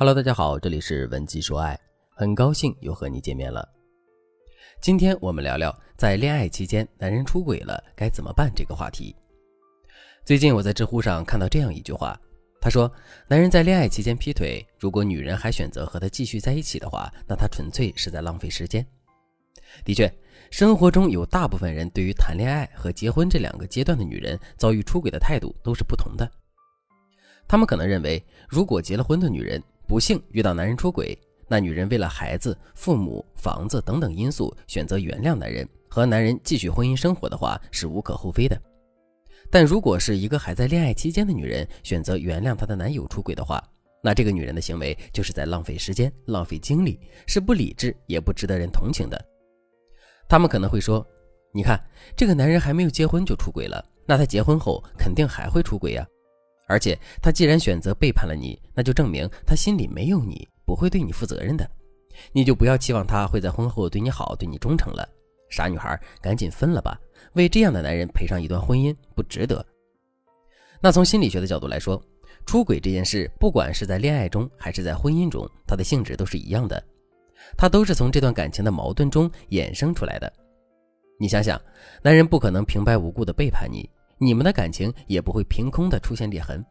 Hello，大家好，这里是文姬说爱，很高兴又和你见面了。今天我们聊聊在恋爱期间男人出轨了该怎么办这个话题。最近我在知乎上看到这样一句话，他说：“男人在恋爱期间劈腿，如果女人还选择和他继续在一起的话，那他纯粹是在浪费时间。”的确，生活中有大部分人对于谈恋爱和结婚这两个阶段的女人遭遇出轨的态度都是不同的。他们可能认为，如果结了婚的女人不幸遇到男人出轨，那女人为了孩子、父母、房子等等因素选择原谅男人，和男人继续婚姻生活的话是无可厚非的。但如果是一个还在恋爱期间的女人选择原谅她的男友出轨的话，那这个女人的行为就是在浪费时间、浪费精力，是不理智也不值得人同情的。他们可能会说：“你看，这个男人还没有结婚就出轨了，那他结婚后肯定还会出轨呀。而且他既然选择背叛了你，那就证明他心里没有你，不会对你负责任的。你就不要期望他会在婚后对你好、对你忠诚了。傻女孩，赶紧分了吧！为这样的男人赔上一段婚姻不值得。那从心理学的角度来说，出轨这件事，不管是在恋爱中还是在婚姻中，它的性质都是一样的。他都是从这段感情的矛盾中衍生出来的。你想想，男人不可能平白无故的背叛你，你们的感情也不会凭空的出现裂痕。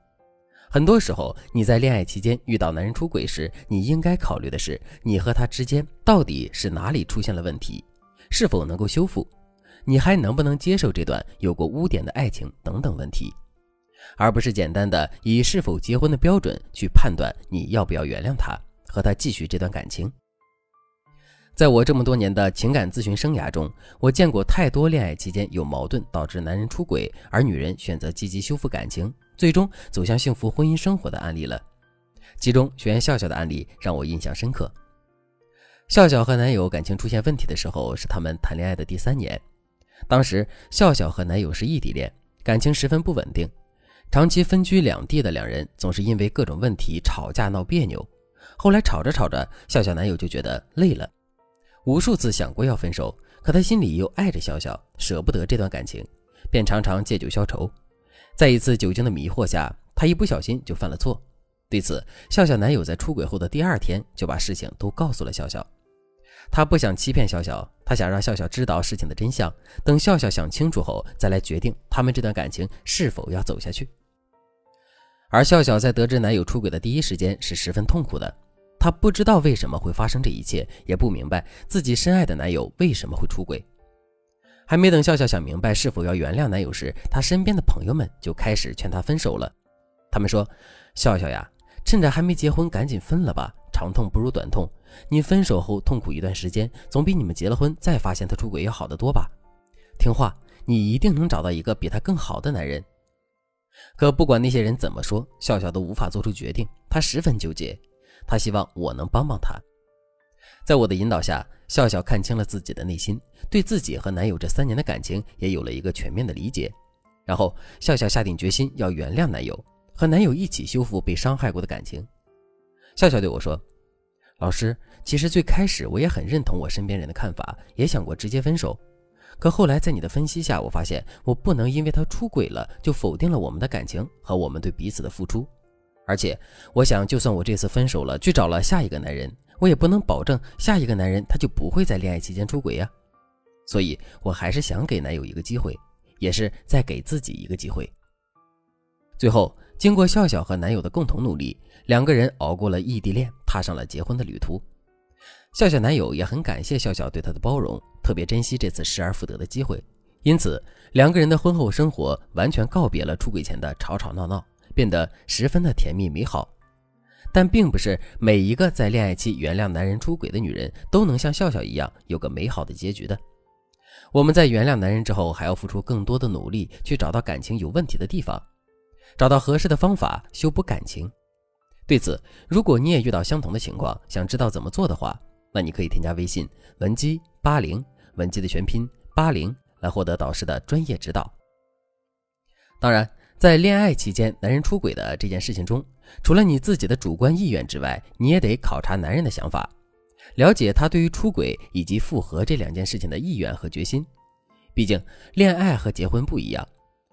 很多时候，你在恋爱期间遇到男人出轨时，你应该考虑的是，你和他之间到底是哪里出现了问题，是否能够修复，你还能不能接受这段有过污点的爱情等等问题，而不是简单的以是否结婚的标准去判断你要不要原谅他，和他继续这段感情。在我这么多年的情感咨询生涯中，我见过太多恋爱期间有矛盾导致男人出轨，而女人选择积极修复感情，最终走向幸福婚姻生活的案例了。其中，学员笑笑的案例让我印象深刻。笑笑和男友感情出现问题的时候，是他们谈恋爱的第三年。当时，笑笑和男友是异地恋，感情十分不稳定，长期分居两地的两人总是因为各种问题吵架闹别扭。后来吵着吵着，笑笑男友就觉得累了。无数次想过要分手，可他心里又爱着笑笑，舍不得这段感情，便常常借酒消愁。在一次酒精的迷惑下，他一不小心就犯了错。对此，笑笑男友在出轨后的第二天就把事情都告诉了笑笑。他不想欺骗笑笑，他想让笑笑知道事情的真相，等笑笑想清楚后再来决定他们这段感情是否要走下去。而笑笑在得知男友出轨的第一时间是十分痛苦的。她不知道为什么会发生这一切，也不明白自己深爱的男友为什么会出轨。还没等笑笑想明白是否要原谅男友时，她身边的朋友们就开始劝她分手了。他们说：“笑笑呀，趁着还没结婚，赶紧分了吧，长痛不如短痛。你分手后痛苦一段时间，总比你们结了婚再发现他出轨要好得多吧。听话，你一定能找到一个比他更好的男人。”可不管那些人怎么说，笑笑都无法做出决定，她十分纠结。他希望我能帮帮他，在我的引导下，笑笑看清了自己的内心，对自己和男友这三年的感情也有了一个全面的理解。然后，笑笑下定决心要原谅男友，和男友一起修复被伤害过的感情。笑笑对我说：“老师，其实最开始我也很认同我身边人的看法，也想过直接分手。可后来在你的分析下，我发现我不能因为他出轨了就否定了我们的感情和我们对彼此的付出。”而且，我想，就算我这次分手了，去找了下一个男人，我也不能保证下一个男人他就不会在恋爱期间出轨呀。所以，我还是想给男友一个机会，也是在给自己一个机会。最后，经过笑笑和男友的共同努力，两个人熬过了异地恋，踏上了结婚的旅途。笑笑男友也很感谢笑笑对他的包容，特别珍惜这次失而复得的机会。因此，两个人的婚后生活完全告别了出轨前的吵吵闹闹。变得十分的甜蜜美好，但并不是每一个在恋爱期原谅男人出轨的女人都能像笑笑一样有个美好的结局的。我们在原谅男人之后，还要付出更多的努力去找到感情有问题的地方，找到合适的方法修补感情。对此，如果你也遇到相同的情况，想知道怎么做的话，那你可以添加微信文姬八零，文姬的全拼八零，来获得导师的专业指导。当然。在恋爱期间，男人出轨的这件事情中，除了你自己的主观意愿之外，你也得考察男人的想法，了解他对于出轨以及复合这两件事情的意愿和决心。毕竟，恋爱和结婚不一样。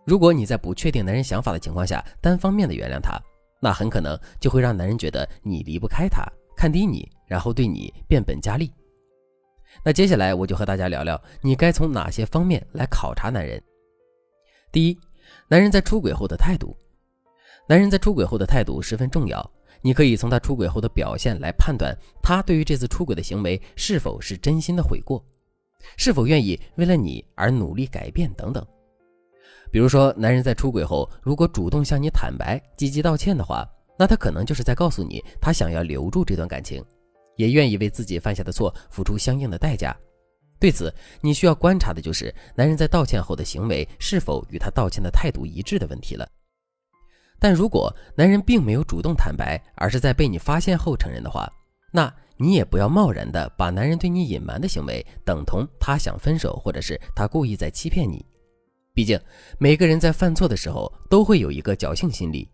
如果你在不确定男人想法的情况下单方面的原谅他，那很可能就会让男人觉得你离不开他，看低你，然后对你变本加厉。那接下来我就和大家聊聊，你该从哪些方面来考察男人。第一，男人在出轨后的态度。男人在出轨后的态度十分重要，你可以从他出轨后的表现来判断他对于这次出轨的行为是否是真心的悔过，是否愿意为了你而努力改变等等。比如说，男人在出轨后如果主动向你坦白、积极道歉的话，那他可能就是在告诉你，他想要留住这段感情。也愿意为自己犯下的错付出相应的代价。对此，你需要观察的就是男人在道歉后的行为是否与他道歉的态度一致的问题了。但如果男人并没有主动坦白，而是在被你发现后承认的话，那你也不要贸然的把男人对你隐瞒的行为等同他想分手，或者是他故意在欺骗你。毕竟每个人在犯错的时候都会有一个侥幸心理，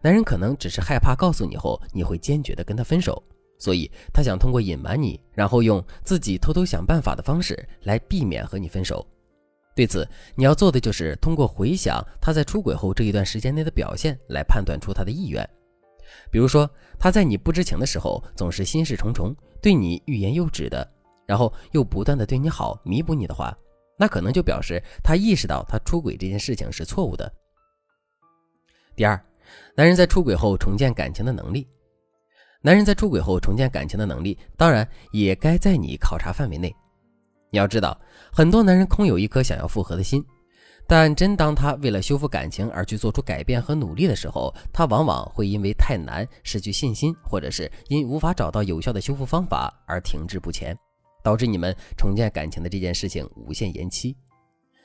男人可能只是害怕告诉你后你会坚决的跟他分手。所以，他想通过隐瞒你，然后用自己偷偷想办法的方式来避免和你分手。对此，你要做的就是通过回想他在出轨后这一段时间内的表现来判断出他的意愿。比如说，他在你不知情的时候总是心事重重，对你欲言又止的，然后又不断的对你好，弥补你的话，那可能就表示他意识到他出轨这件事情是错误的。第二，男人在出轨后重建感情的能力。男人在出轨后重建感情的能力，当然也该在你考察范围内。你要知道，很多男人空有一颗想要复合的心，但真当他为了修复感情而去做出改变和努力的时候，他往往会因为太难失去信心，或者是因无法找到有效的修复方法而停滞不前，导致你们重建感情的这件事情无限延期。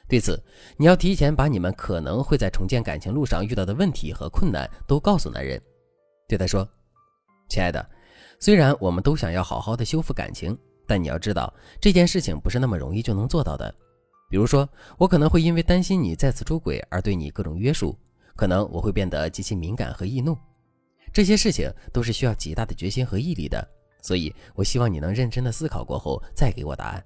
对此，你要提前把你们可能会在重建感情路上遇到的问题和困难都告诉男人，对他说。亲爱的，虽然我们都想要好好的修复感情，但你要知道这件事情不是那么容易就能做到的。比如说，我可能会因为担心你再次出轨而对你各种约束，可能我会变得极其敏感和易怒，这些事情都是需要极大的决心和毅力的。所以，我希望你能认真的思考过后再给我答案。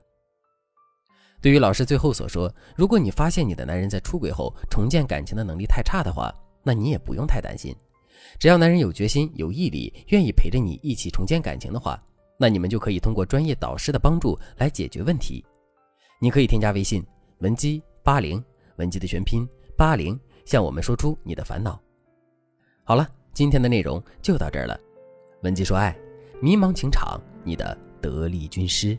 对于老师最后所说，如果你发现你的男人在出轨后重建感情的能力太差的话，那你也不用太担心。只要男人有决心、有毅力，愿意陪着你一起重建感情的话，那你们就可以通过专业导师的帮助来解决问题。你可以添加微信文姬八零，文姬的全拼八零，向我们说出你的烦恼。好了，今天的内容就到这儿了。文姬说爱，迷茫情场，你的得力军师。